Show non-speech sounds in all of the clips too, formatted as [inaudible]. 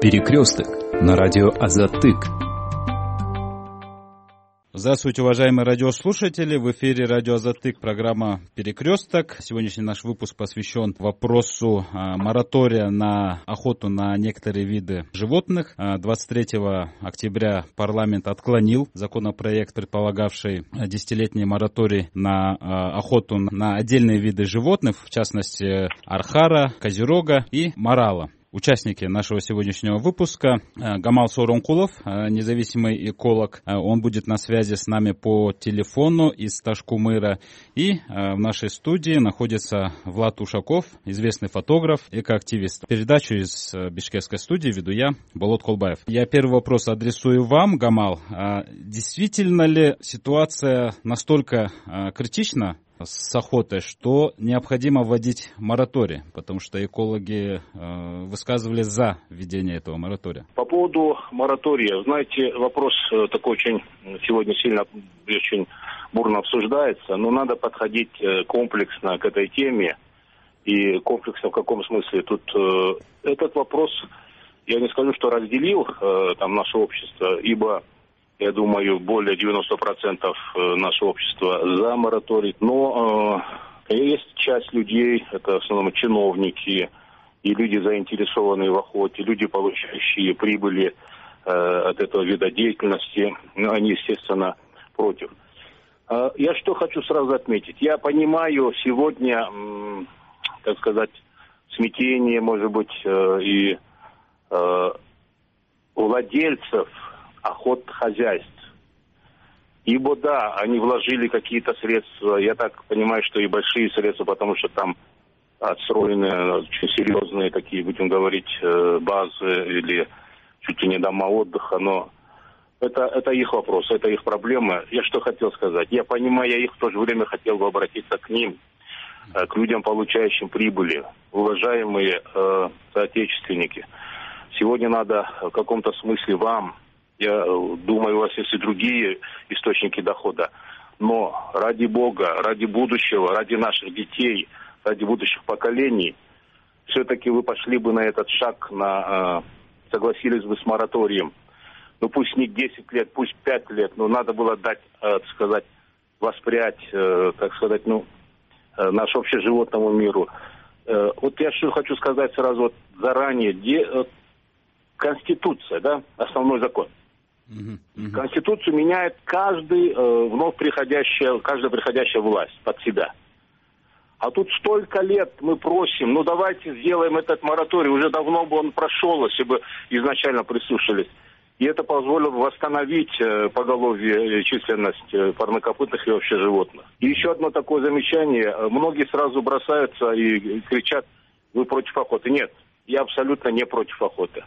Перекресток на радио Азатык. Здравствуйте, уважаемые радиослушатели. В эфире радио Азатык, программа «Перекресток». Сегодняшний наш выпуск посвящен вопросу а, моратория на охоту на некоторые виды животных. 23 а, октября парламент отклонил законопроект, предполагавший десятилетний мораторий на а, охоту на отдельные виды животных, в частности архара, козерога и морала участники нашего сегодняшнего выпуска. Э, Гамал Соронкулов, э, независимый эколог, э, он будет на связи с нами по телефону из Ташкумыра. И в нашей студии находится Влад Ушаков, известный фотограф, экоактивист. Передачу из Бишкекской студии веду я, Болот Колбаев. Я первый вопрос адресую вам, Гамал. Действительно ли ситуация настолько критична, с охотой, что необходимо вводить мораторий, потому что экологи э, высказывали за введение этого моратория. По поводу моратория, знаете, вопрос э, такой очень сегодня сильно, очень бурно обсуждается, но надо подходить э, комплексно к этой теме. И комплексно в каком смысле? Тут э, этот вопрос, я не скажу, что разделил э, там наше общество, ибо я думаю, более 90% э, нашего общества за мораторий. Но э, есть часть людей, это в основном чиновники и люди, заинтересованные в охоте, люди, получающие прибыли э, от этого вида деятельности, ну, они, естественно, против. Э, я что хочу сразу отметить. Я понимаю сегодня, э, так сказать, смятение, может быть, э, и э, владельцев охот хозяйств. Ибо да, они вложили какие-то средства, я так понимаю, что и большие средства, потому что там отстроены очень серьезные такие, будем говорить, э, базы или чуть ли не дома отдыха, но это, это их вопрос, это их проблема. Я что хотел сказать? Я понимаю, я их в то же время хотел бы обратиться к ним, э, к людям, получающим прибыли, уважаемые э, соотечественники. Сегодня надо в каком-то смысле вам, я э, думаю, у вас есть и другие источники дохода. Но ради Бога, ради будущего, ради наших детей, ради будущих поколений, все-таки вы пошли бы на этот шаг, на, э, согласились бы с мораторием. Ну пусть не 10 лет, пусть 5 лет, но надо было дать, э, так сказать, воспрять, так сказать, ну, э, наш общеживотному миру. Вот я что хочу сказать сразу вот заранее. Де, э, Конституция, да, основной закон – Конституцию меняет каждый э, вновь приходящая, каждая приходящая власть под себя. А тут столько лет мы просим, ну давайте сделаем этот мораторий. Уже давно бы он прошел, если бы изначально прислушались. И это позволило восстановить э, поголовье, э, численность э, парнокопытных и вообще животных. И еще одно такое замечание. Многие сразу бросаются и кричат, вы против охоты. Нет, я абсолютно не против охоты.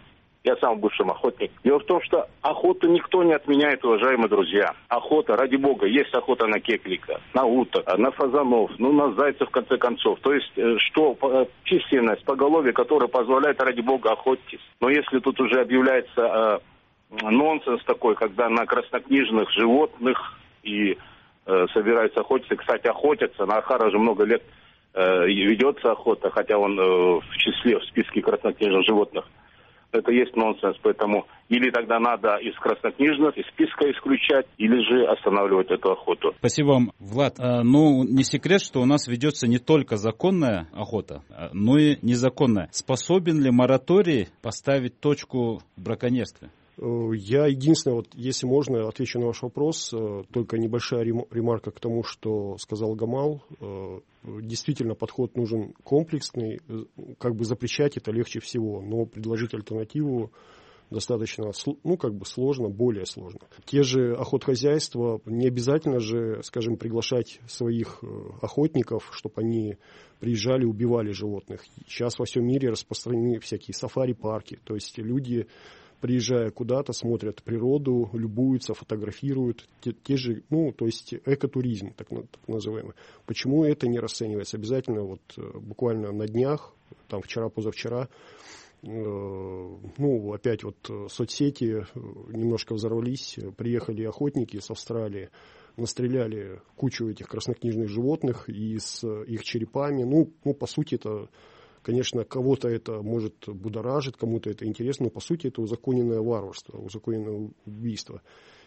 Я сам бывший охотник. Дело в том, что охоту никто не отменяет, уважаемые друзья. Охота, ради бога, есть охота на кеклика, на уток, на фазанов, ну, на зайцев, в конце концов. То есть, э, что э, численность поголовья, которая позволяет, ради бога, охотиться. Но если тут уже объявляется э, нонсенс такой, когда на краснокнижных животных и э, собираются охотиться, кстати, охотятся, на Ахара уже много лет э, ведется охота, хотя он э, в числе, в списке краснокнижных животных это есть нонсенс. Поэтому или тогда надо из краснокнижных, из списка исключать, или же останавливать эту охоту. Спасибо вам, Влад. А, ну, не секрет, что у нас ведется не только законная охота, а, но и незаконная. Способен ли мораторий поставить точку в браконьерстве? Э, я единственное, вот, если можно, отвечу на ваш вопрос. Э, только небольшая ремарка к тому, что сказал Гамал. Э, действительно, подход нужен комплексный. Как бы запрещать это легче всего, но предложить альтернативу достаточно, ну, как бы сложно, более сложно. Те же охотхозяйства, не обязательно же, скажем, приглашать своих охотников, чтобы они приезжали, убивали животных. Сейчас во всем мире распространены всякие сафари-парки, то есть люди приезжая куда-то, смотрят природу, любуются, фотографируют. Те, те же, ну, то есть экотуризм, так, так называемый. Почему это не расценивается? Обязательно вот э, буквально на днях, там вчера-позавчера, э, ну, опять вот э, соцсети немножко взорвались, приехали охотники с Австралии, настреляли кучу этих краснокнижных животных и с их черепами. Ну, ну по сути, это Конечно, кого-то это может будоражить, кому-то это интересно, но по сути это узаконенное варварство, узаконенное убийство.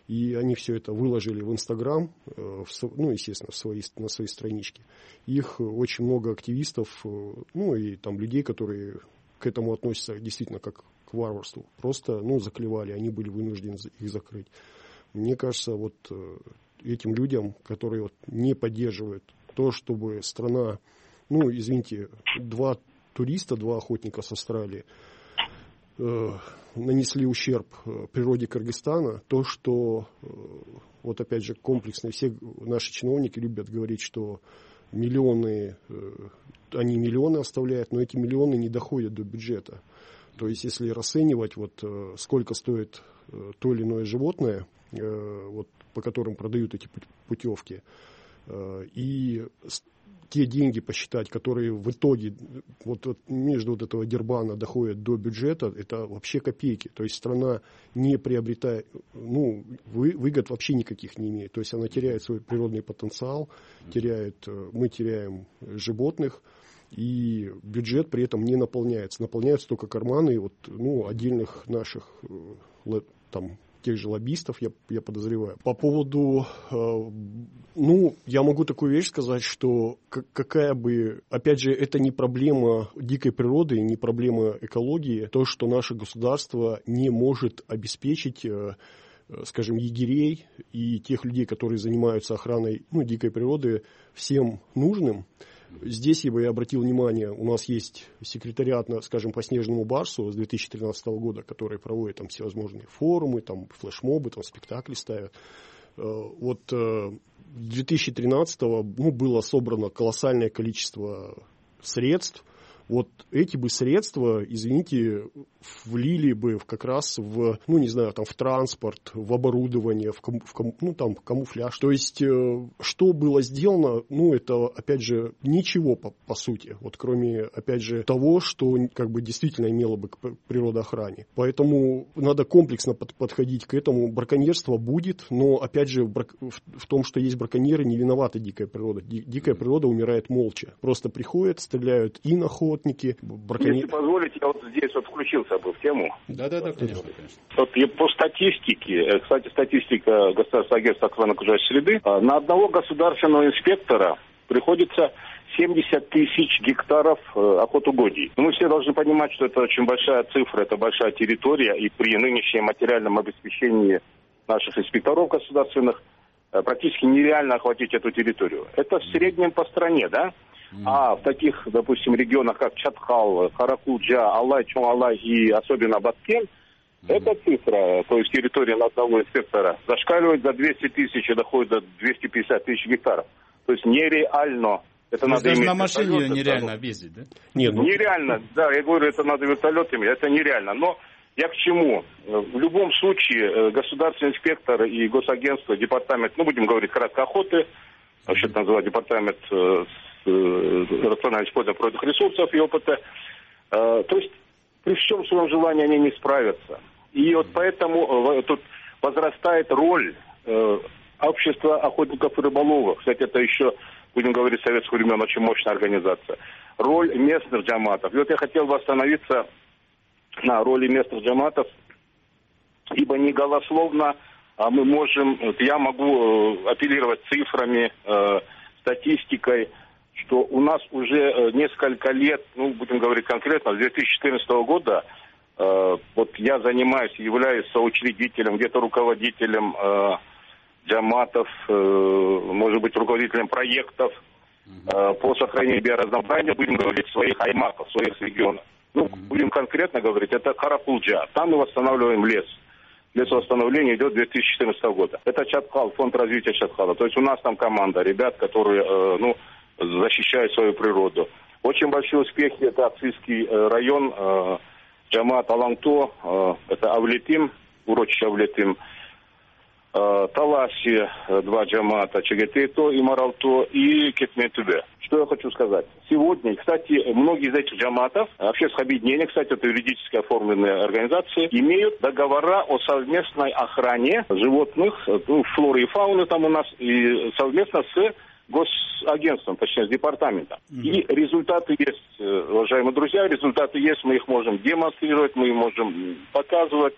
И они все это выложили в Инстаграм, э, ну, естественно, в свои, на свои странички. Их очень много активистов, э, ну, и там людей, которые к этому относятся действительно как к варварству. Просто, ну, заклевали, они были вынуждены их закрыть. Мне кажется, вот э, этим людям, которые вот не поддерживают то, чтобы страна, ну, извините, два туриста, два охотника с Австралии э, нанесли ущерб э, природе Кыргызстана, то, что, э, вот опять же, комплексно, все наши чиновники любят говорить, что миллионы, они миллионы оставляют, но эти миллионы не доходят до бюджета. То есть, если расценивать, вот, сколько стоит то или иное животное, вот, по которым продают эти путевки, и те деньги посчитать, которые в итоге вот, вот между вот этого дербана доходят до бюджета, это вообще копейки. То есть страна не приобретает, ну, вы, выгод вообще никаких не имеет. То есть она теряет свой природный потенциал, теряет, э, мы теряем животных, и бюджет при этом не наполняется. Наполняются только карманы вот, ну, отдельных наших э, там, тех же лоббистов, я, я подозреваю. По поводу, э, ну, я могу такую вещь сказать, что какая бы, опять же, это не проблема дикой природы, не проблема экологии, то, что наше государство не может обеспечить э, скажем, егерей и тех людей, которые занимаются охраной ну, дикой природы, всем нужным. Здесь я бы обратил внимание, у нас есть секретариат, скажем, по Снежному Барсу с 2013 года, который проводит там всевозможные форумы, там флешмобы, там спектакли ставят. Э, вот 2013 э, ну, было собрано колоссальное количество средств вот эти бы средства, извините, влили бы как раз в, ну, не знаю, там, в транспорт, в оборудование, в, ком, в ком, ну, там, камуфляж. То есть, э, что было сделано, ну, это, опять же, ничего по, по сути, вот кроме, опять же, того, что, как бы, действительно имело бы к природоохране. Поэтому надо комплексно под, подходить к этому. Браконьерство будет, но, опять же, в, брак, в, в том, что есть браконьеры, не виновата дикая природа. Дикая природа умирает молча. Просто приходят, стреляют и на ход, охотники, браконьеры. Если позволите, я вот здесь вот включился бы в тему. Да-да-да, конечно, конечно. Вот по статистике, э, кстати, статистика Государственного агентства охраны окружающей среды, а, на одного государственного инспектора приходится 70 тысяч гектаров э, охотугодий. Но мы все должны понимать, что это очень большая цифра, это большая территория, и при нынешнем материальном обеспечении наших инспекторов государственных э, практически нереально охватить эту территорию. Это в среднем по стране, да? А в таких, допустим, регионах, как Чатхал, Харакуджа, Алай, Чуалай и особенно Баткен, эта цифра, то есть территория на одного инспектора, зашкаливает за 200 тысяч и доходит до 250 тысяч гектаров. То есть нереально. Это надо даже на машине ее нереально объездить, да? Нет, ну... Нереально, да, я говорю, это надо вертолетами, это нереально. Но я к чему? В любом случае, э, государственный инспектор и госагентство, департамент, ну, будем говорить, краткой охоты, вообще это называют департамент э, рациональное использование природных ресурсов и опыта. Э, то есть при всем своем желании они не справятся. И вот поэтому э, тут возрастает роль общества охотников и рыболовов. Кстати, это еще, будем говорить, советских времен очень мощная организация. Роль местных джаматов. И вот я хотел бы остановиться на роли местных джаматов, ибо не голословно а мы можем, я могу апеллировать цифрами, статистикой, что у нас уже э, несколько лет, ну, будем говорить конкретно, с 2014 года, э, вот я занимаюсь, являюсь соучредителем, где-то руководителем э, джаматов, э, может быть, руководителем проектов э, по сохранению биоразнообразия, будем говорить, своих аймаков, своих регионов. Ну, будем конкретно говорить, это Каракулджа. Там мы восстанавливаем лес. Лесовосстановление идет 2014 года. Это Чатхал, фонд развития Чатхала. То есть у нас там команда ребят, которые, э, ну, защищают свою природу. Очень большие успехи это Аксийский э, район, э, Джамат Аланто, э, это Авлетим, урочище Авлетим, Таласи, два джамата, Чагетето и Маралто, и Кетметубе. Что я хочу сказать? Сегодня, кстати, многие из этих джаматов, общественных объединений, кстати, это юридически оформленные организации, имеют договора о совместной охране животных, ну, флоры и фауны там у нас, и совместно с госагентством, точнее, с департаментом. Mm-hmm. И результаты есть, э, уважаемые друзья, результаты есть, мы их можем демонстрировать, мы их можем показывать.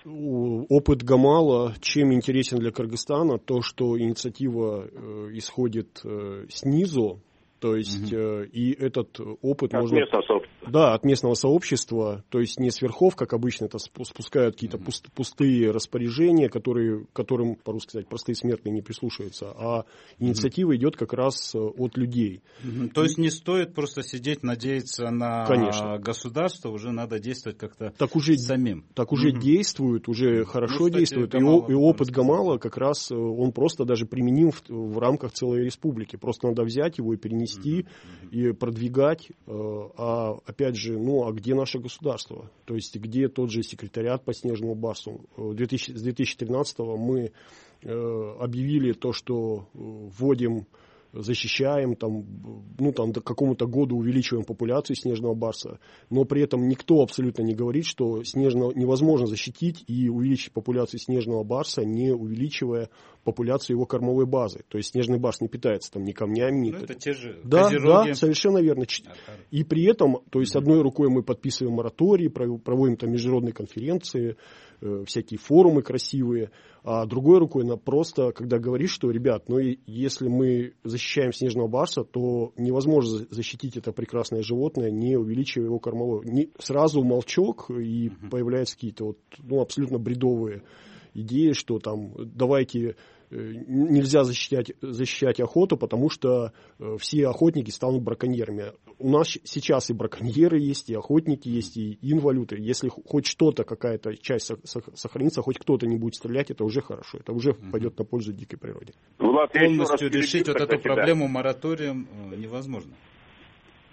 Опыт Гамала чем интересен для Кыргызстана? То, что инициатива э, исходит э, снизу, то есть э, и этот опыт от можно... Местного. Да, от местного сообщества, то есть не сверхов, как обычно это спускают какие-то пуст, пустые распоряжения, которые, которым, по-русски сказать, простые смертные не прислушиваются, а инициатива угу. идет как раз э, от людей. Угу. То есть не стоит просто сидеть, надеяться на Конечно. государство, уже надо действовать как-то так уже, самим. Так уже угу. действуют, уже ну, хорошо ну, кстати, действуют. Гамала, и, и опыт Гамала как раз, э, он просто даже применим в, в рамках целой республики. Просто надо взять его и перенести вести и продвигать. Э, а опять же, ну а где наше государство? То есть где тот же секретариат по Снежному Барсу? 2000, с 2013 мы э, объявили то, что вводим защищаем, там, ну, там, до какому-то году увеличиваем популяцию снежного барса, но при этом никто абсолютно не говорит, что снежного невозможно защитить и увеличить популяцию снежного барса, не увеличивая популяцию его кормовой базы. То есть снежный барс не питается там ни камнями, ни... Ну, это те же да, козероги. да, совершенно верно. И при этом, то есть одной рукой мы подписываем мораторий, проводим там международные конференции, э, всякие форумы красивые, а другой рукой на просто, когда говоришь, что, ребят, ну если мы защищаем снежного барса, то невозможно защитить это прекрасное животное, не увеличивая его кормовой. Не, сразу молчок, и появляются какие-то вот, ну, абсолютно бредовые идеи, что там давайте нельзя защищать, защищать охоту, потому что э, все охотники станут браконьерами. У нас сейчас и браконьеры есть, и охотники есть, и инвалюты. Если хоть что-то, какая-то часть сохранится, хоть кто-то не будет стрелять, это уже хорошо. Это уже пойдет на пользу дикой природе. Влад, Полностью решить вот эту проблему мораторием э, невозможно.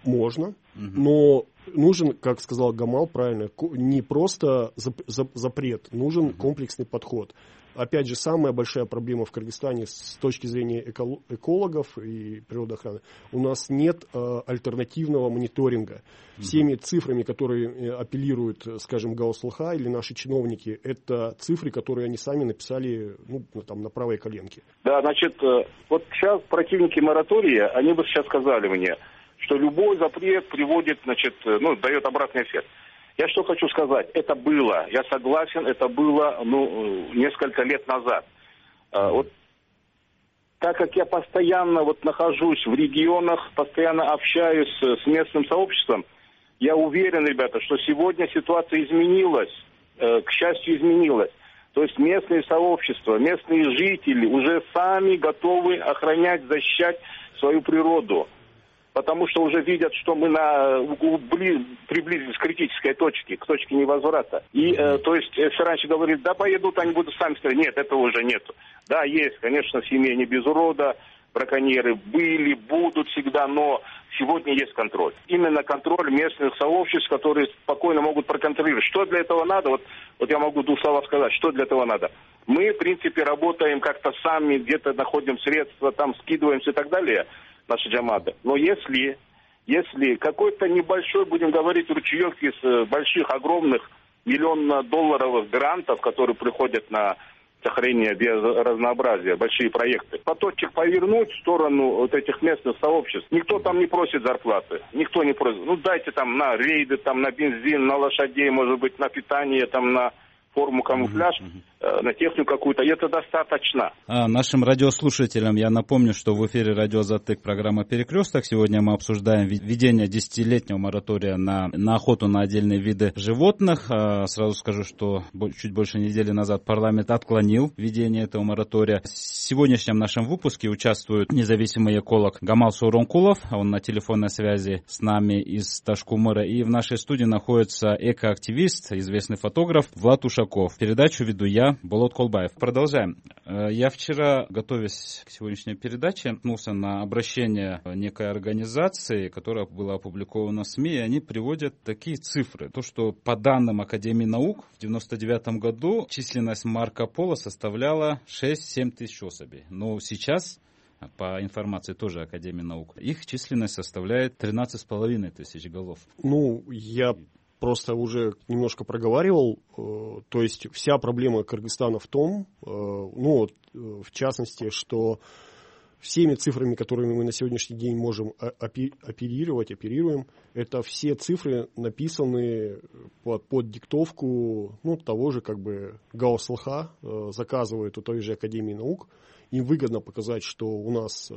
Можно, угу. но нужен, как сказал Гамал правильно, не просто запрет, нужен угу. комплексный подход опять же, самая большая проблема в Кыргызстане с точки зрения экологов и природоохраны. У нас нет э, альтернативного мониторинга. Всеми цифрами, которые э, апеллируют, скажем, Гауслха или наши чиновники, это цифры, которые они сами написали ну, там, на правой коленке. Да, значит, э, вот сейчас противники моратория, они бы сейчас сказали мне, что любой запрет приводит, значит, э, ну, дает обратный эффект. Я что хочу сказать, это было, я согласен, это было ну, несколько лет назад. А, вот так как я постоянно вот нахожусь в регионах, постоянно общаюсь с местным сообществом, я уверен, ребята, что сегодня ситуация изменилась, э, к счастью, изменилась. То есть местные сообщества, местные жители уже сами готовы охранять, защищать свою природу потому что уже видят, что мы на, приблизились к критической точке, к точке невозврата. И, э, то есть, если раньше говорили, да, поедут, они будут сами стрелять. Нет, этого уже нет. Да, есть, конечно, в семье не без урода, браконьеры были, будут всегда, но сегодня есть контроль. Именно контроль местных сообществ, которые спокойно могут проконтролировать. Что для этого надо? Вот, вот я могу двух слов сказать, что для этого надо. Мы, в принципе, работаем как-то сами, где-то находим средства, там скидываемся и так далее наши джамады. Но если, если какой-то небольшой, будем говорить, ручеек из э, больших, огромных миллионно-долларовых грантов, которые приходят на сохранение биоразнообразия, большие проекты. Поточек повернуть в сторону вот этих местных сообществ. Никто там не просит зарплаты. Никто не просит. Ну, дайте там на рейды, там на бензин, на лошадей, может быть, на питание, там на форму камуфляж, э, на технику какую-то, это достаточно. А, нашим радиослушателям я напомню, что в эфире радио «Затык» программа «Перекресток». Сегодня мы обсуждаем введение десятилетнего моратория на, на охоту на отдельные виды животных. А, сразу скажу, что чуть больше недели назад парламент отклонил введение этого моратория. В сегодняшнем нашем выпуске участвует независимый эколог Гамал Суронкулов. Он на телефонной связи с нами из Ташкумара. И в нашей студии находится экоактивист, известный фотограф Влад Ушаков. Передачу веду я, Болот Колбаев. Продолжаем. Э, я вчера, готовясь к сегодняшней передаче, наткнулся на обращение некой организации, которая была опубликована в СМИ, и они приводят такие цифры. То, что по данным Академии наук в 99 году численность Марко Поло составляла 6-7 тысяч особей. Но сейчас по информации тоже Академии наук. Их численность составляет 13,5 тысяч голов. Ну, я просто уже немножко проговаривал, э, то есть вся проблема Кыргызстана в том, э, ну, э, в частности, что всеми цифрами, которыми мы на сегодняшний день можем оперировать, оперируем, это все цифры написаны под, под диктовку ну, того же как бы Гауслха, э, заказывают у той же Академии наук. Им выгодно показать, что у нас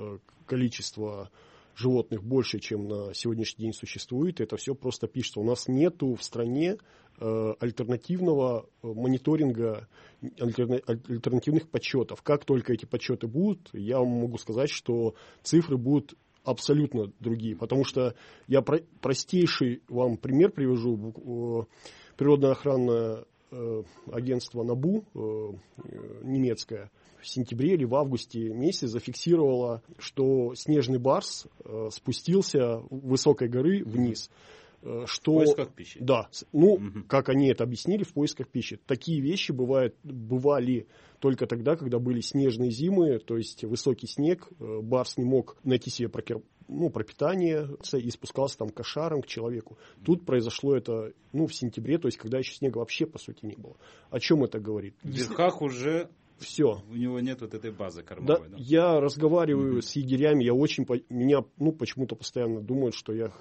количество животных больше, чем на сегодняшний день существует. Это все просто пишется. У нас нету в стране э, альтернативного мониторинга, альтернативных подсчетов. Как только эти подсчеты будут, я вам могу сказать, что цифры будут абсолютно другие. Потому что я про простейший вам пример. Природно-охранное э, агентство НАБУ, э, немецкое, в сентябре или в августе месяце зафиксировало, что снежный барс э, спустился высокой горы вниз. Что, в поисках пищи. Да, ну, угу. как они это объяснили, в поисках пищи. Такие вещи бывают, бывали только тогда, когда были снежные зимы, то есть высокий снег, барс не мог найти себе ну, пропитание и спускался там кошаром к человеку. Тут произошло это ну, в сентябре, то есть когда еще снега вообще по сути не было. О чем это говорит? В верхах уже все. У него нет вот этой базы кормовой. Да, да? Я разговариваю mm-hmm. с егерями, я очень, меня, ну, почему-то постоянно думают, что я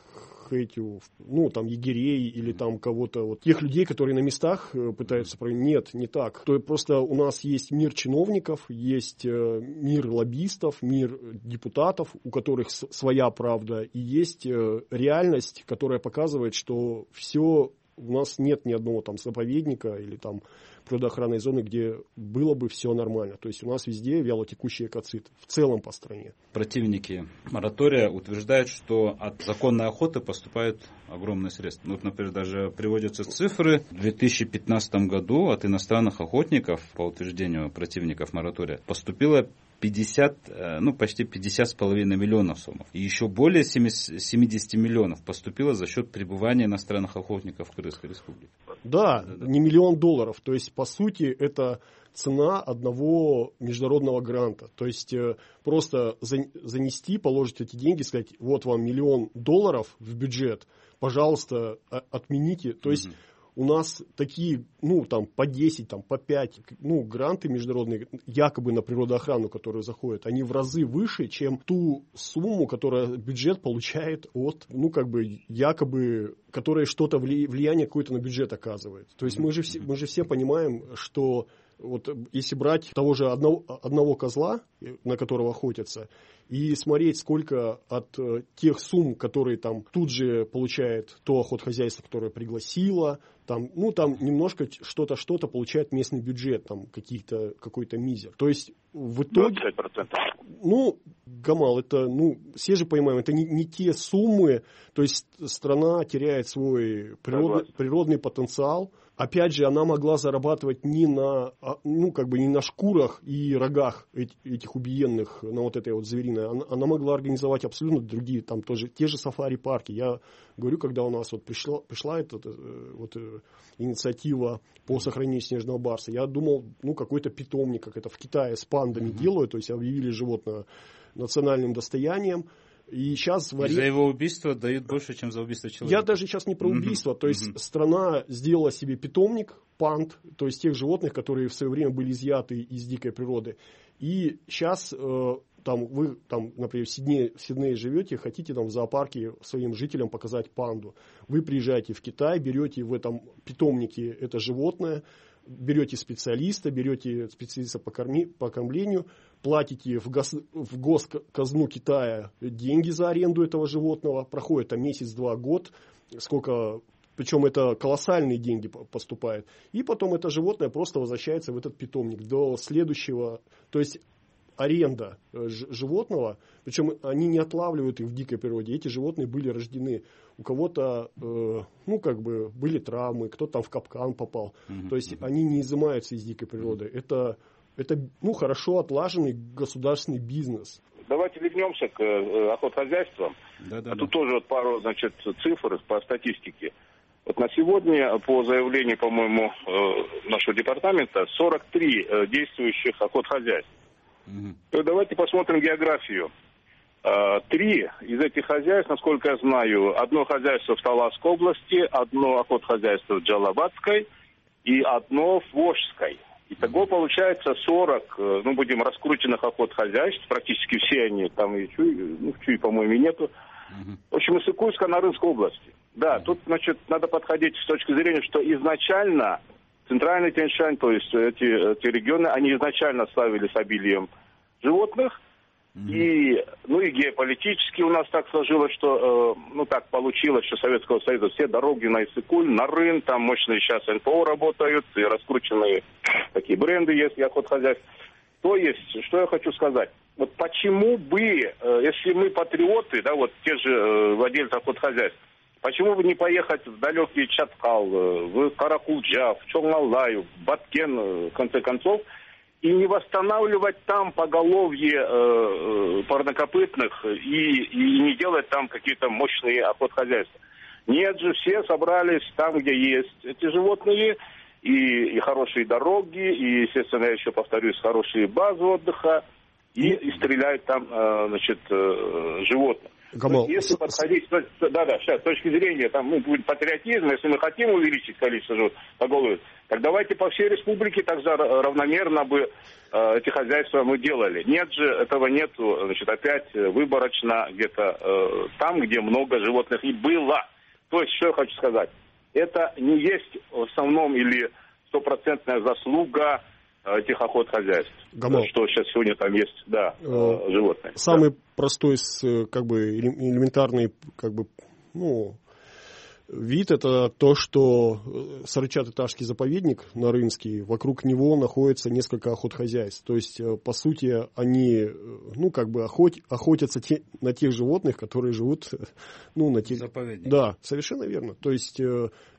хейтю, ну, там, егерей или там кого-то, вот тех людей, которые на местах э, пытаются проявить. Нет, не так. То есть просто у нас есть мир чиновников, есть э, мир лоббистов, мир депутатов, у которых своя правда, и есть э, реальность, которая показывает, что все у нас нет ни одного там заповедника или там природоохранной зоны, где было бы все нормально. То есть у нас везде вялотекущий экоцид в целом по стране. Противники моратория утверждают, что от законной охоты поступают огромные средства. Вот, например, даже приводятся цифры. В 2015 году от иностранных охотников, по утверждению противников моратория, поступило 50, э, ну, почти 50 с половиной миллионов сомов. И еще более 70 миллионов поступило за счет пребывания иностранных охотников в Крымской республике. Да, да, да, не миллион долларов. То есть, по сути, это цена одного международного гранта. То есть, э, просто занести, положить эти деньги, сказать, вот вам миллион долларов в бюджет, пожалуйста, отмените. То есть, угу у нас такие, ну, там, по 10, там, по 5, ну, гранты международные, якобы на природоохрану, которые заходят, они в разы выше, чем ту сумму, которую бюджет получает от, ну, как бы, якобы, которая что-то влияние какое-то на бюджет оказывает. То есть мы же все, мы же все понимаем, что вот если брать того же одного, одного козла, на которого охотятся, и смотреть, сколько от э, тех сумм, которые там тут же получает то охотхозяйство, которое пригласило, там, ну, там немножко что-то, что-то получает местный бюджет, там, какие-то, какой-то мизер. То есть, в итоге... 25%. Ну, Гамал, это, ну, все же понимаем, это не, не те суммы, то есть страна теряет свой природный, природный потенциал, опять же, она могла зарабатывать не на, а, ну, как бы не на шкурах и рогах этих убиенных, на вот этой вот звериной. Она, она могла организовать абсолютно другие, там тоже, те же сафари-парки. Я говорю, когда у нас вот пришла, пришла эта э, вот, э, инициатива по сохранению снежного барса, я думал, ну, какой-то питомник, как это в Китае с пандами mm-hmm. делают, то есть объявили животное национальным достоянием, и сейчас в Ари... За его убийство дают больше, чем за убийство человека. Я даже сейчас не про убийство. Mm-hmm. То есть mm-hmm. страна сделала себе питомник, панд, то есть тех животных, которые в свое время были изъяты из дикой природы. И сейчас э, там вы, там, например, в Сиднее, в Сиднее живете, хотите там в зоопарке своим жителям показать панду. Вы приезжаете в Китай, берете в этом питомнике это животное, берете специалиста, берете специалиста по, корми, по кормлению, платите в, гос, в госказну Китая деньги за аренду этого животного, проходит там месяц-два, год, сколько причем это колоссальные деньги поступают. И потом это животное просто возвращается в этот питомник до следующего. То есть аренда э, животного, причем они не отлавливают их в дикой природе. Эти животные были рождены. У кого-то, э, ну, как бы, были травмы, кто-то там в капкан попал. Mm-hmm. То есть они не изымаются из дикой природы. Это, это, ну, хорошо отлаженный государственный бизнес. Давайте вернемся к э, охотхозяйствам. Да, да, а тут тоже вот пару, значит, цифр по статистике. Вот на сегодня, по заявлению, по-моему, э, нашего департамента, 43 э, действующих охотхозяйств. Угу. Давайте посмотрим географию. А, три из этих хозяйств, насколько я знаю, одно хозяйство в Таласской области, одно охотхозяйство в Джалабадской и одно в Волжской. Итого получается 40, э, ну, будем раскрученных охот хозяйств, практически все они, там и Чуй, ну, Чуй, по-моему, нету. В общем, из Иркутска на Рынской области. Да, тут, значит, надо подходить с точки зрения, что изначально Центральный Тяньшань, то есть эти, эти регионы, они изначально ставили с обилием животных, и, ну и геополитически у нас так сложилось, что, э, ну так получилось, что Советского Союза все дороги на Иссыкуль, на Рын, там мощные сейчас НПО работают, и раскрученные такие бренды есть, и охотхозяйств. То есть, что я хочу сказать. Вот почему бы, э, если мы патриоты, да, вот те же э, владельцы охотхозяйств, почему бы не поехать в далекий Чаткал, э, в Каракулджа, в Чонгалаю, в Баткен, э, в конце концов, и не восстанавливать там поголовье э, э, парнокопытных и, и не делать там какие-то мощные охотхозяйства. Нет же, все собрались там, где есть эти животные, и, и хорошие дороги, и, естественно, я еще повторюсь, хорошие базы отдыха, и, и стреляют там, э, значит, э, животных. Гамал. Если подходить, да, да, сейчас, с точки зрения там, ну, будет патриотизм, если мы хотим увеличить количество животных поголовья, так давайте по всей республике также равномерно бы э, эти хозяйства мы делали. Нет же, этого нету, значит, опять выборочно где-то э, там, где много животных и было. То есть, что я хочу сказать, это не есть в основном или стопроцентная заслуга этих охот хозяйств. Гамал. Что сейчас сегодня там есть, да, э, животные. Самый да. простой, как бы, элементарный, как бы, ну, вид это то, что э, Сарычат-Иташский заповедник на Рынский, вокруг него находится несколько охотхозяйств. То есть, э, по сути, они, э, ну, как бы охот, охотятся те, на тех животных, которые живут, [laughs] ну, на тех... Заповедник. Да, совершенно верно. То есть,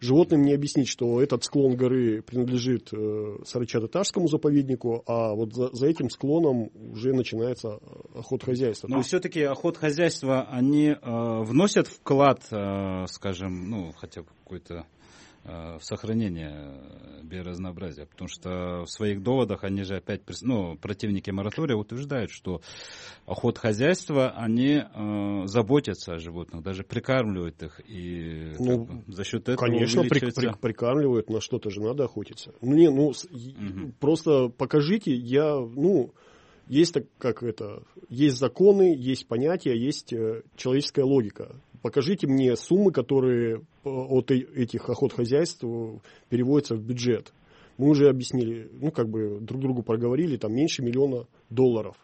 животным не объяснить, что этот склон горы принадлежит Сарычат-Иташскому заповеднику, а вот за, за этим склоном уже начинается охотхозяйство. Но все-таки охотхозяйства, они э, вносят вклад, э, скажем, ну, хотя бы какой-то э, сохранение биоразнообразия, потому что в своих доводах они же опять, ну, противники моратория утверждают, что охот хозяйства, они э, заботятся о животных, даже прикармливают их, и ну, как бы, за счет этого Конечно, увеличивается... при, при, прикармливают, на что-то же надо охотиться. Ну, не, ну, угу. просто покажите, я, ну, есть так, как это, есть законы, есть понятия, есть э, человеческая логика покажите мне суммы, которые э, от этих охотхозяйств э, переводятся в бюджет. Мы уже объяснили, ну, как бы друг другу проговорили, там меньше миллиона долларов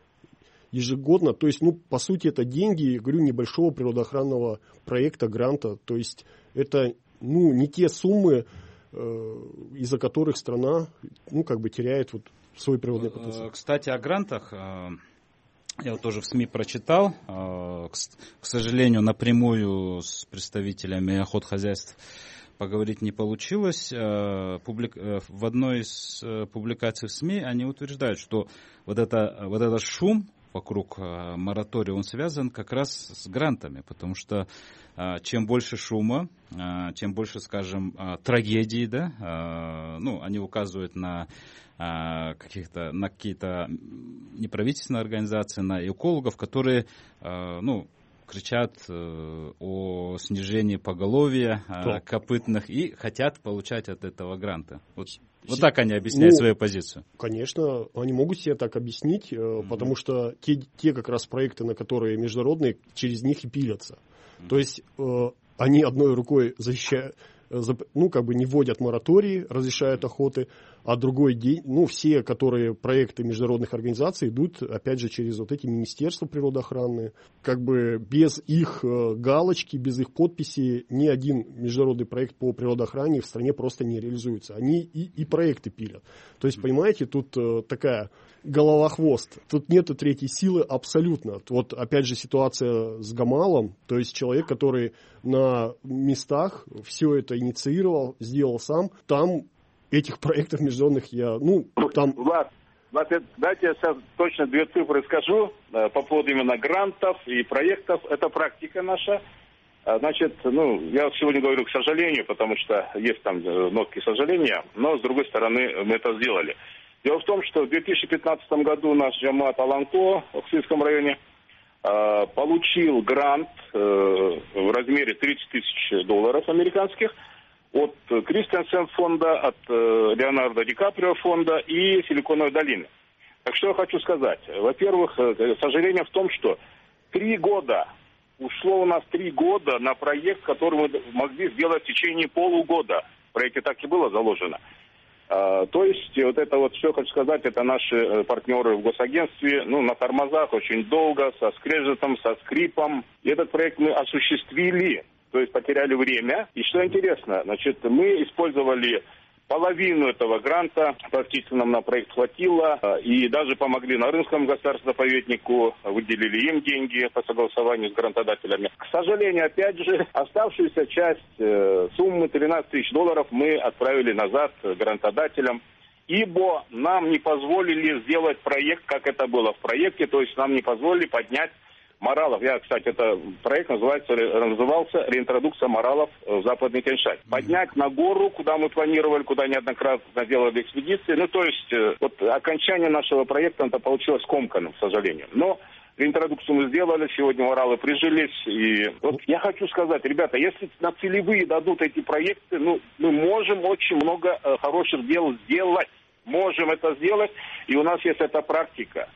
ежегодно. То есть, ну, по сути, это деньги, говорю, небольшого природоохранного проекта, гранта. То есть, это, ну, не те суммы, э, из-за которых страна, ну, как бы теряет вот свой природный э, потенциал. Кстати, о грантах. Я вот тоже в СМИ прочитал, а, к сожалению, напрямую с представителями охотхозяйств поговорить не получилось. А, э, в одной из э, публикаций в СМИ они утверждают, что вот, это, вот этот шум вокруг а, моратория, он связан как раз с грантами, потому что чем больше шума, чем больше, скажем, трагедий, да, ну, они указывают на каких-то, на какие-то неправительственные организации, на экологов, которые, ну, кричат э, о снижении поголовья Кто? копытных и хотят получать от этого гранта. Вот, вот так они объясняют ну, свою позицию. Конечно, они могут себе так объяснить, mm-hmm. потому что те, те как раз проекты, на которые международные, через них и пилятся. Mm-hmm. То есть э, они одной рукой защищают ну, как бы не вводят моратории, разрешают охоты, а другой день, ну, все, которые проекты международных организаций идут, опять же, через вот эти министерства природоохранные. Как бы без их э, галочки, без их подписи ни один международный проект по природоохране в стране просто не реализуется. Они и, и проекты пилят. То есть, понимаете, тут э, такая голова-хвост. Тут нету третьей силы абсолютно. Вот опять же ситуация с Гамалом, то есть человек, который на местах все это инициировал, сделал сам, там этих проектов международных я, ну, там... Влад, Влад, дайте я сейчас точно две цифры скажу э, по поводу именно грантов и проектов. Это практика наша. А, значит, ну, я сегодня говорю к сожалению, потому что есть там э, нотки сожаления, но, с другой стороны, мы это сделали. Дело в том, что в 2015 году наш Джамат Аланко в Сильском районе э, получил грант э, в размере 30 тысяч долларов американских от Кристиансен фонда, от э, Леонардо Ди Каприо фонда и Силиконовой долины. Так что я хочу сказать. Во-первых, э, сожаление в том, что три года, ушло у нас три года на проект, который мы могли сделать в течение полугода. В проекте так и было заложено. А, то есть вот это вот все, хочу сказать, это наши э, партнеры в госагентстве, ну, на тормозах очень долго, со скрежетом, со скрипом. И этот проект мы осуществили, то есть потеряли время. И что интересно, значит, мы использовали половину этого гранта практически нам на проект хватило. Э, и даже помогли на Рынском государственном заповеднику, выделили им деньги по согласованию с грантодателями. К сожалению, опять же, оставшуюся часть э, суммы 13 тысяч долларов мы отправили назад грантодателям ибо нам не позволили сделать проект, как это было в проекте, то есть нам не позволили поднять моралов. Я, кстати, это проект называется, назывался «Реинтродукция моралов в Западный Тяньшань». Поднять на гору, куда мы планировали, куда неоднократно делали экспедиции. Ну, то есть, э, вот окончание нашего проекта, это получилось скомканным, к сожалению. Но Реинтродукцию мы сделали, сегодня моралы прижились. И вот я хочу сказать, ребята, если на целевые дадут эти проекты, ну, мы можем очень много э, хороших дел сделать. Можем это сделать, и у нас есть эта практика.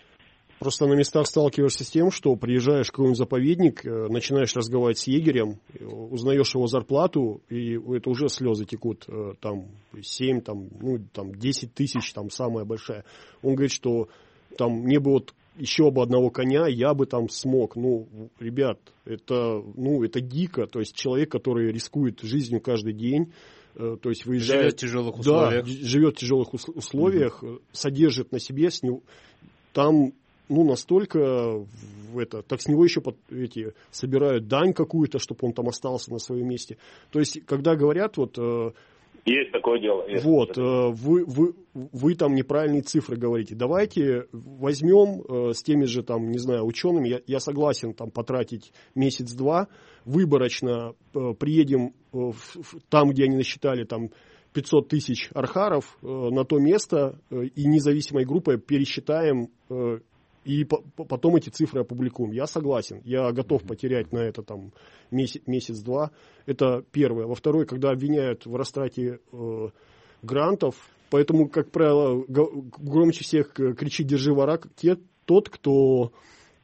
Просто на местах сталкиваешься с тем, что приезжаешь в какой-нибудь заповедник, э, начинаешь разговаривать с егерем, узнаешь его зарплату, и это уже слезы текут, э, там 7, там, ну, там 10 тысяч, там самая большая. Он говорит, что там мне бы вот еще бы одного коня, я бы там смог. Ну, ребят, это, ну, это дико. То есть человек, который рискует жизнью каждый день, э, то есть выезжает... Живет в тяжелых условиях. Да, живет в тяжелых условиях, угу. содержит на себе, с него, там ну, настолько в это, так с него еще под, эти, собирают дань какую-то, чтобы он там остался на своем месте. То есть, когда говорят, вот... Э, есть такое дело. Есть вот, э, вы, вы, вы там неправильные цифры говорите. Давайте возьмем э, с теми же, там, не знаю, учеными, я, я согласен там потратить месяц-два, выборочно приедем в, в, там, где они насчитали там 500 тысяч архаров на то место и независимой группой пересчитаем и по потом эти цифры опубликуем. Я согласен, я готов потерять на это там месяц-два. Месяц это первое. Во второе, когда обвиняют в растрате э, грантов, поэтому, как правило, громче всех кричит «держи вора» те, тот, кто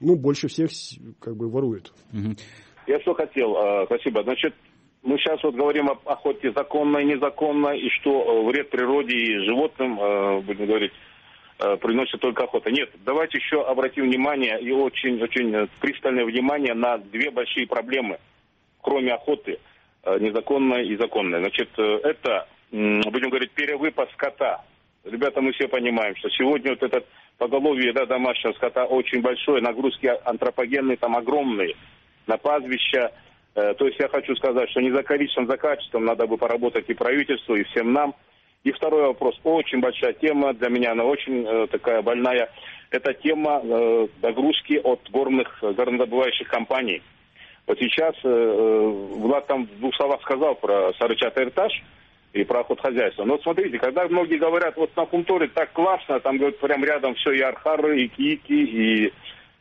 ну, больше всех как бы ворует. Я что хотел, э, спасибо. Значит, мы сейчас вот говорим об охоте законной, незаконной, и что э, вред природе и животным, э, будем говорить, Э, приносит только охота. Нет, давайте еще обратим внимание и очень-очень пристальное внимание на две большие проблемы, кроме охоты, э, незаконной и законной. Значит, э, это, будем говорить, перевыпас скота. Ребята, мы все понимаем, что сегодня вот этот поголовье да, домашнего скота очень большое, нагрузки антропогенные там огромные на пастбища. То есть я хочу сказать, что не за количеством, за качеством надо бы поработать и правительству, и всем нам – и второй вопрос, очень большая тема, для меня она очень э, такая больная, это тема э, догрузки от горных, горнодобывающих компаний. Вот сейчас э, э, Влад там в двух словах сказал про Сарычатый Эртаж и про охотхозяйство. Но вот смотрите, когда многие говорят, вот на Фунторе так классно, там, говорят, прям рядом все и архары, и кики, и,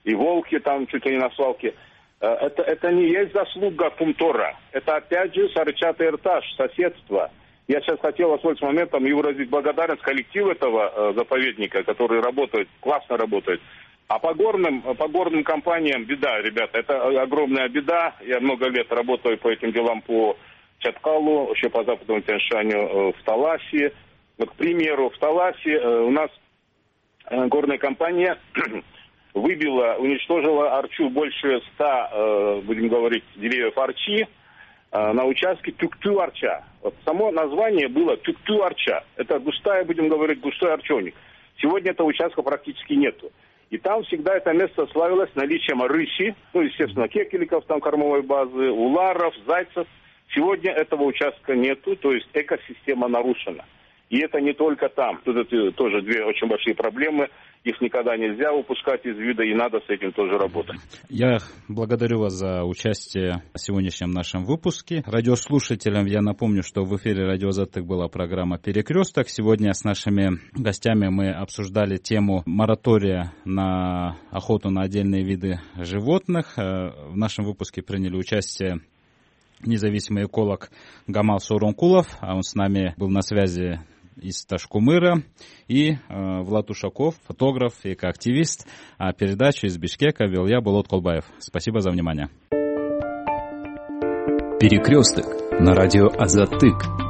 и волки там чуть ли не на свалке. Э, это, это не есть заслуга Фунтора. Это опять же Сарычатый Эртаж, соседство. Я сейчас хотел воспользоваться моментом и выразить благодарность коллективу этого э, заповедника, который работает, классно работает. А по горным, по горным компаниям беда, ребята, это огромная беда. Я много лет работаю по этим делам по Чаткалу, еще по западному Тяньшаню э, в Таласе. Вот, к примеру, в Таласе э, у нас э, горная компания [clears throat] выбила, уничтожила арчу больше ста, э, будем говорить, деревьев арчи, Э, на участке Тюктю-Арча. Вот само название было Тюктю-Арча. Это густая, будем говорить, густой арчоник. Сегодня этого участка практически нету. И там всегда это место славилось наличием рыси, ну, естественно, кекеликов, там кормовой базы, уларов, зайцев. Сегодня этого участка нету, то есть экосистема нарушена. И это не только там. Тут это тоже две очень большие проблемы. Их никогда нельзя упускать из вида, и надо с этим тоже работать. Я благодарю вас за участие в сегодняшнем нашем выпуске. Радиослушателям я напомню, что в эфире «Радио Затык» была программа «Перекресток». Сегодня с нашими гостями мы обсуждали тему моратория на охоту на отдельные виды животных. Э, в нашем выпуске приняли участие независимый эколог Гамал Сорункулов, а он с нами был на связи из Ташкумыра, и э, Влад Ушаков, фотограф и активист. А передачу из Бишкека вел я, Болот Колбаев. Спасибо за внимание. Перекресток на радио Азатык.